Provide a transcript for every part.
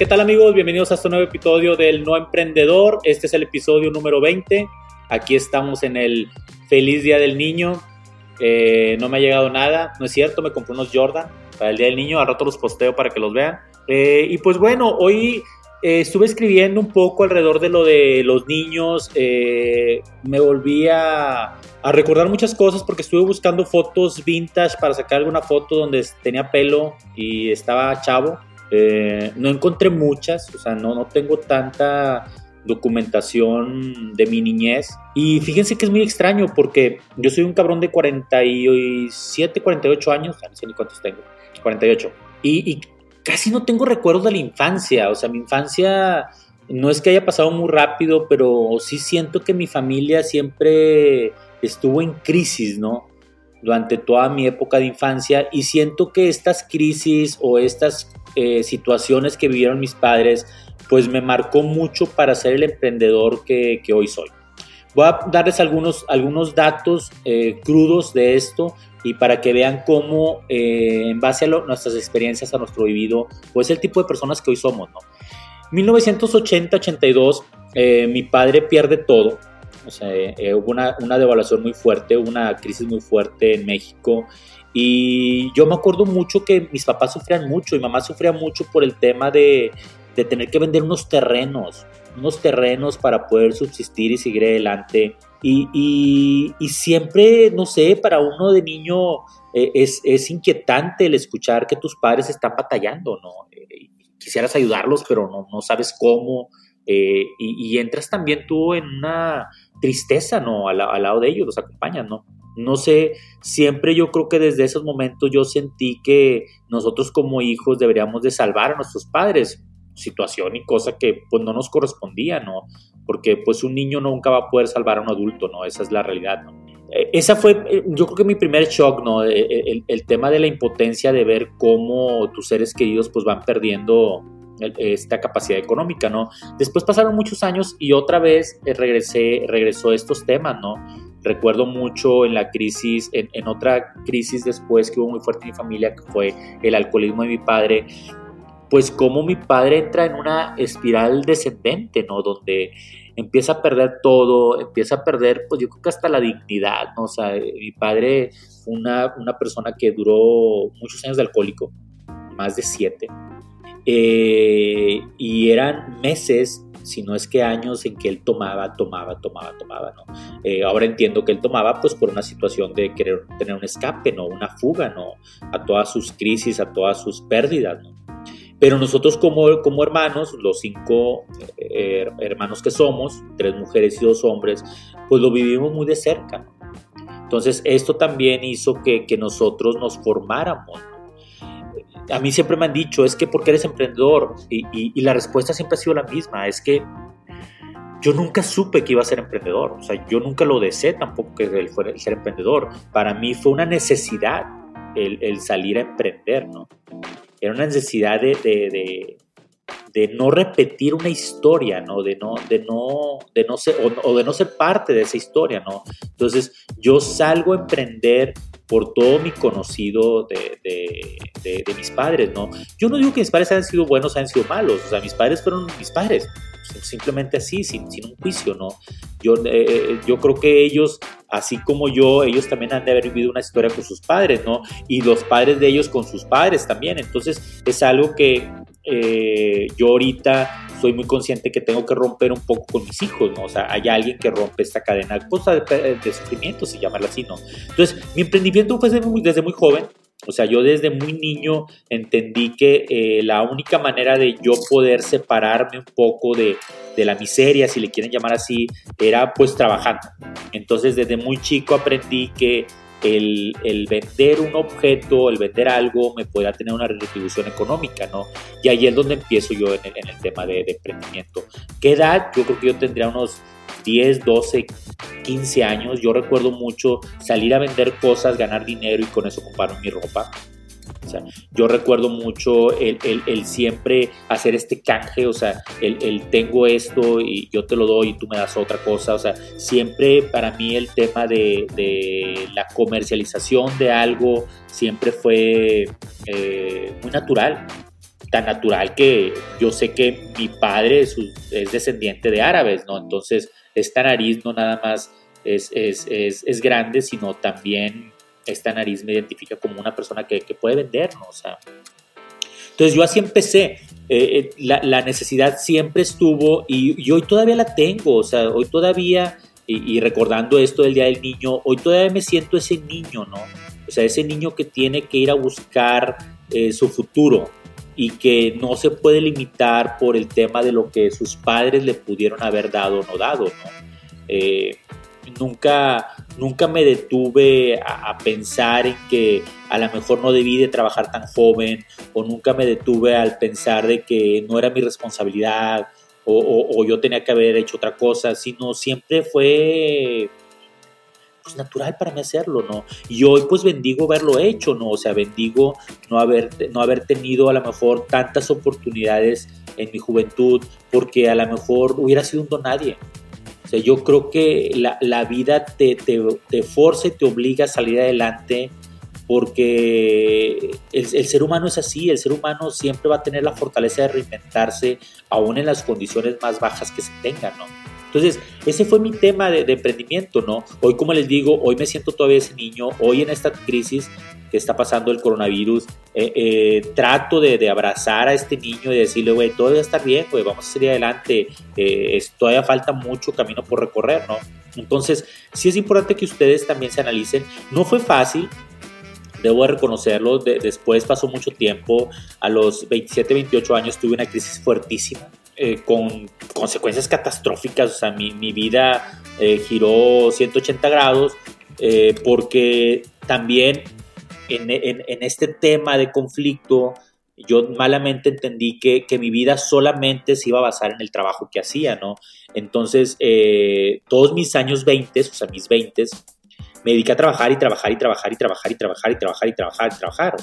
¿Qué tal amigos? Bienvenidos a este nuevo episodio del No Emprendedor. Este es el episodio número 20. Aquí estamos en el Feliz Día del Niño. Eh, no me ha llegado nada, no es cierto, me compré unos Jordan para el Día del Niño, al rato los posteo para que los vean. Eh, y pues bueno, hoy eh, estuve escribiendo un poco alrededor de lo de los niños, me volví a, a, recordar muchas cosas porque estuve buscando fotos vintage para sacar alguna foto donde tenía pelo y estaba chavo. Eh, no encontré muchas, o sea, no, no tengo tanta documentación de mi niñez. Y fíjense que es muy extraño porque yo soy un cabrón de 47, 48 años, no sé ni cuántos tengo, 48. Y, y casi no tengo recuerdos de la infancia, o sea, mi infancia no es que haya pasado muy rápido, pero sí siento que mi familia siempre estuvo en crisis, ¿no? Durante toda mi época de infancia y siento que estas crisis o estas eh, situaciones que vivieron mis padres, pues me marcó mucho para ser el emprendedor que, hoy soy. Voy a darles algunos, algunos datos eh, crudos de esto y para que vean cómo, eh, en base a nuestras experiencias, a nuestro vivido, pues el tipo de personas que hoy somos, ¿no? 1980-82, mi padre pierde todo, o sea, hubo una, una, devaluación muy fuerte, una crisis muy fuerte en México y yo me acuerdo mucho que mis papás sufrían mucho y mamá sufría mucho por el tema de, de tener que vender unos terrenos, unos terrenos para poder subsistir y seguir adelante. Y, y, y siempre, no sé, para uno de niño eh, es, es, inquietante el escuchar que tus padres están batallando, ¿no? Eh, quisieras ayudarlos, pero no, no sabes cómo. Eh, y, entras también tú en una tristeza, ¿no? Al, al lado de ellos, los acompañan, ¿no? No sé, siempre yo creo que desde esos momentos yo sentí que nosotros como hijos deberíamos de salvar a nuestros padres, situación y cosa que pues no nos correspondía, ¿no? Porque pues un niño nunca va a poder salvar a un adulto, ¿no? Esa es la realidad, ¿no? Eh, esa fue, eh, yo creo que mi primer shock, ¿no? El, tema de la impotencia de ver cómo tus seres queridos pues van perdiendo esta capacidad económica, ¿no? Después pasaron muchos años y otra vez regresé, regresó estos temas, ¿no? Recuerdo mucho en la crisis, en, otra crisis después que hubo muy fuerte en mi familia, que fue el alcoholismo de mi padre, pues como mi padre entra en una espiral descendente, ¿no? Donde empieza a perder todo, empieza a perder, pues yo creo que hasta la dignidad, ¿no? O sea, mi padre fue una, una persona que duró muchos años de alcohólico, más de siete, eh, y eran meses si no es que años en que él tomaba, tomaba, tomaba, tomaba, ¿no? Eh, ahora entiendo que él tomaba pues por una situación de querer tener un escape, ¿no? Una fuga, ¿no? A todas sus crisis, a todas sus pérdidas, ¿no? Pero nosotros como, como hermanos, los cinco eh, hermanos que somos, tres mujeres y dos hombres, pues lo vivimos muy de cerca, ¿no? Entonces esto también hizo que, que nosotros nos formáramos, a mí siempre me han dicho, es que porque eres emprendedor, y, la respuesta siempre ha sido la misma, es que yo nunca supe que iba a ser emprendedor, o sea, yo nunca lo deseé tampoco que él fuera ser emprendedor. Para mí fue una necesidad el, salir a emprender, ¿no? Era una necesidad de, de, no repetir una historia, ¿no? De no, de no, de no ser, o, de no ser parte de esa historia, ¿no? Entonces, yo salgo a emprender por todo mi conocido de, de, mis padres, ¿no? Yo no digo que mis padres hayan sido buenos, hayan sido malos, o sea, mis padres fueron mis padres, simplemente así, sin, sin un juicio, ¿no? Yo, eh, eh, yo creo que ellos, así como yo, ellos también han de haber vivido una historia con sus padres, ¿no? Y los padres de ellos con sus padres también, entonces es algo que eh, yo ahorita soy muy consciente que tengo que romper un poco con mis hijos, ¿no? O sea, hay alguien que rompe esta cadena de, de sufrimiento, si llamarla así, ¿no? Entonces, mi emprendimiento fue desde muy, desde muy joven, o sea, yo desde muy niño entendí que eh, la única manera de yo poder separarme un poco de, de, la miseria, si le quieren llamar así, era pues trabajando. Entonces, desde muy chico aprendí que el, vender un objeto, el vender algo, me pueda tener una retribución económica, ¿no? Y ahí es donde empiezo yo en el, tema de, de, emprendimiento. ¿Qué edad? Yo creo que yo tendría unos 10, 12, 15 años. Yo recuerdo mucho salir a vender cosas, ganar dinero y con eso comprar mi ropa. Yo recuerdo mucho el, siempre hacer este canje, o sea, el, tengo esto y yo te lo doy y tú me das otra cosa. O sea, siempre para mí el tema de, la comercialización de algo siempre fue eh, muy natural tan natural que yo sé que mi padre es, es, descendiente de árabes, ¿no? Entonces, esta nariz no nada más es, es, es grande, sino también esta nariz me identifica como una persona que, puede vender, ¿no? O sea, entonces yo así empecé. Eh, eh, la, necesidad siempre estuvo y, hoy todavía la tengo. O sea, hoy todavía, y, recordando esto del Día del Niño, hoy todavía me siento ese niño, ¿no? O sea, ese niño que tiene que ir a buscar eh, su futuro y que no se puede limitar por el tema de lo que sus padres le pudieron haber dado o no dado, ¿no? Nunca, nunca me detuve a, pensar en que a lo mejor no debí de trabajar tan joven o nunca me detuve al pensar de que no era mi responsabilidad o, yo tenía que haber hecho otra cosa, sino siempre fue pues natural para mí hacerlo, ¿no? Y hoy pues bendigo haberlo hecho, ¿no? O sea, bendigo no haber, no haber tenido a lo mejor tantas oportunidades en mi juventud porque a lo mejor hubiera sido un don nadie yo creo que la, vida te, te, te, forza y te obliga a salir adelante porque el, ser humano es así, el ser humano siempre va a tener la fortaleza de reinventarse aún en las condiciones más bajas que se tengan, ¿no? Entonces, ese fue mi tema de, emprendimiento, ¿no? Hoy, como les digo, hoy me siento todavía ese niño, hoy en esta crisis que está pasando el coronavirus, eh, eh, trato de, abrazar a este niño y decirle, güey, todo va a estar bien, güey, vamos a salir adelante, eh, todavía falta mucho camino por recorrer, ¿no? Entonces, sí es importante que ustedes también se analicen. No fue fácil, debo reconocerlo, después pasó mucho tiempo, a los 27, 28 años tuve una crisis fuertísima, con consecuencias catastróficas, o sea, mi, mi vida giró 180 grados, porque también en, este tema de conflicto, yo malamente entendí que, mi vida solamente se iba a basar en el trabajo que hacía, ¿no? Entonces, eh, todos mis años 20, o sea, mis 20, me dediqué a trabajar y trabajar y trabajar y trabajar y trabajar y trabajar y trabajar y trabajar.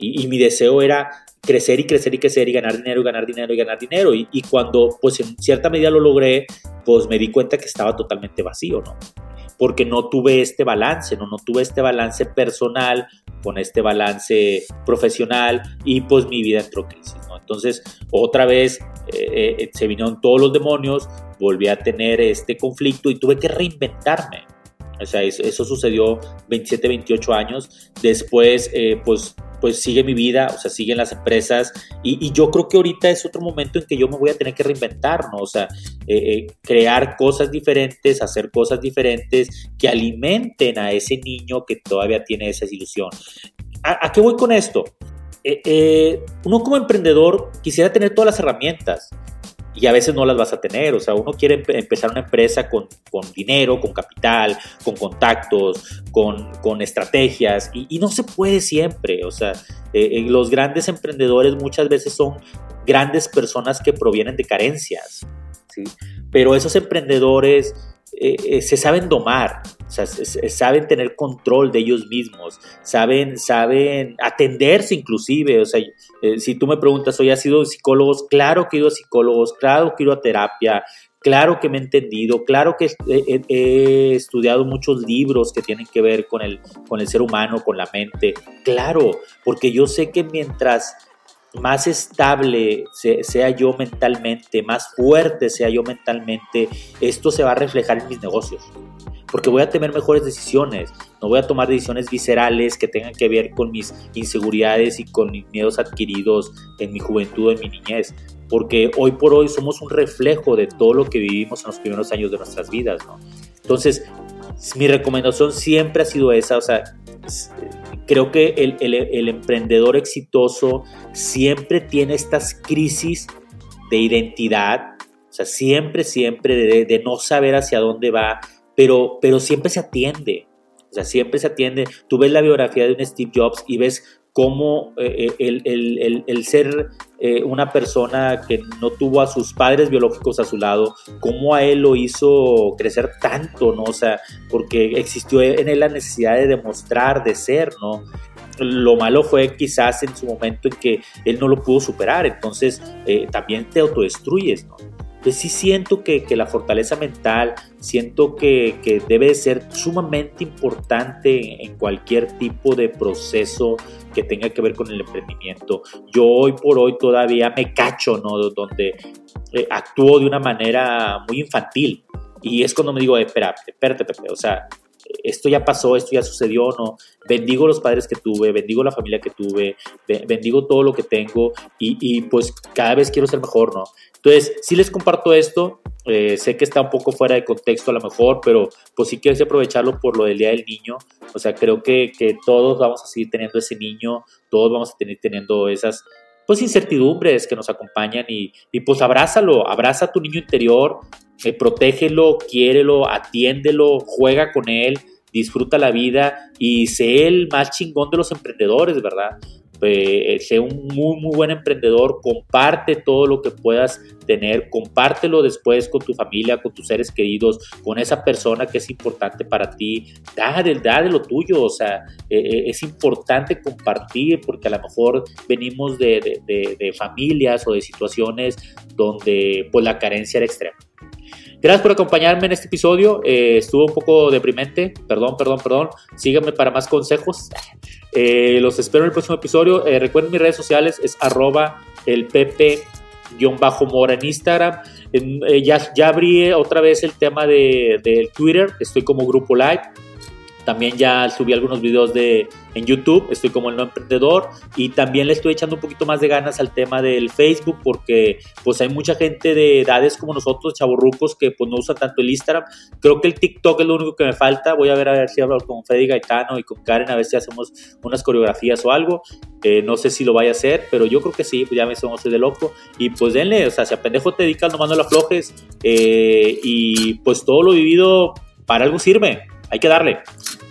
Mi deseo era crecer y crecer y crecer y ganar dinero y ganar dinero y ganar dinero. Y, y cuando, pues, en cierta medida lo logré, pues me di cuenta que estaba totalmente vacío, ¿no? Porque no tuve este balance, ¿no? No tuve este balance personal con este balance profesional y pues mi vida entró crisis, ¿no? Entonces, otra vez eh, eh, se vinieron todos los demonios, volví a tener este conflicto y tuve que reinventarme. O sea, eso, sucedió 27, 28 años. Después, eh, pues pues sigue mi vida, o sea, siguen las empresas y, yo creo que ahorita es otro momento en que yo me voy a tener que reinventar, ¿no? O sea, eh, eh, crear cosas diferentes, hacer cosas diferentes que alimenten a ese niño que todavía tiene esa ilusión. ¿A, qué voy con esto? Eh, uno como emprendedor quisiera tener todas las herramientas, y a veces no las vas a tener. O sea, uno quiere empezar una empresa con, dinero, con capital, con contactos, con, estrategias y, no se puede siempre. O sea, eh, eh, los grandes emprendedores muchas veces son grandes personas que provienen de carencias, ¿sí? Pero esos emprendedores eh, eh, se saben domar, o sea, saben tener control de ellos mismos, saben, saben atenderse inclusive, o sea, eh, si tú me preguntas, hoy ¿has sido psicólogos? Claro que he ido a psicólogos, claro que he ido a terapia, claro que me he entendido, claro que he, estudiado muchos libros que tienen que ver con el, con el ser humano, con la mente, claro, porque yo sé que mientras más estable sea yo mentalmente, más fuerte sea yo mentalmente, esto se va a reflejar en mis negocios. Porque voy a tener mejores decisiones, no voy a tomar decisiones viscerales que tengan que ver con mis inseguridades y con mis miedos adquiridos en mi juventud en mi niñez. Porque hoy por hoy somos un reflejo de todo lo que vivimos en los primeros años de nuestras vidas. Entonces, mi recomendación siempre ha sido esa, o sea, creo que el, emprendedor exitoso siempre tiene estas crisis de identidad, o sea, siempre, siempre de, no saber hacia dónde va, pero, pero siempre se atiende. O sea, siempre se atiende. Tú ves la biografía de un Steve Jobs y ves cómo eh, eh, el, ser eh, una persona que no tuvo a sus padres biológicos a su lado, cómo a él lo hizo crecer tanto, ¿no? O sea, porque existió en él la necesidad de demostrar, de ser, ¿no? Lo malo fue quizás en su momento en que él no lo pudo superar, entonces también te autodestruyes, ¿no? Entonces sí siento que, la fortaleza mental, siento que, debe ser sumamente importante en cualquier tipo de proceso que tenga que ver con el emprendimiento. Yo hoy por hoy todavía me cacho, ¿no? Donde eh, actúo de una manera muy infantil. Y es cuando me digo, espera, espérate, Pepe, o sea, esto ya pasó, esto ya sucedió, no. Bendigo los padres que tuve, bendigo la familia que tuve, bendigo todo lo que tengo y, pues cada vez quiero ser mejor, ¿no? Entonces, si les comparto esto, eh, sé que está un poco fuera de contexto a lo mejor, pero pues sí quiero aprovecharlo por lo del Día del Niño. O sea, creo que, que todos vamos a seguir teniendo ese niño, todos vamos a tener teniendo esas pues incertidumbres que nos acompañan y, y pues abrázalo, abraza a tu niño interior, eh, protégelo, quiérelo, atiéndelo, juega con él, disfruta la vida y sé el más chingón de los emprendedores, ¿verdad? Eh, sé un muy, muy buen emprendedor, comparte todo lo que puedas tener, compártelo después con tu familia, con tus seres queridos, con esa persona que es importante para ti, da de, da de lo tuyo, o sea, eh, eh, es importante compartir porque a lo mejor venimos de, de, de familias o de situaciones donde pues la carencia era extrema. Gracias por acompañarme en este episodio. Eh, estuvo un poco deprimente. Perdón, perdón, perdón. Síganme para más consejos. Eh, los espero en el próximo episodio. Eh, recuerden mis redes sociales. Es arroba el mora en Instagram. ya, ya abrí otra vez el tema del de Twitter. Estoy como Grupo Live. También ya subí algunos videos de, en YouTube, estoy como el no emprendedor y también le estoy echando un poquito más de ganas al tema del Facebook porque pues hay mucha gente de edades como nosotros, chavorrucos, que pues no usan tanto el Instagram. Creo que el TikTok es lo único que me falta. Voy a ver a ver si hablo con Freddy Gaetano y con Karen a ver si hacemos unas coreografías o algo. Eh, no sé si lo vaya a hacer, pero yo creo que sí, pues ya me somos de loco. Y pues denle, o sea, si a pendejo te dedicas, no la aflojes. Eh, y pues todo lo vivido para algo sirve. Hay que darle.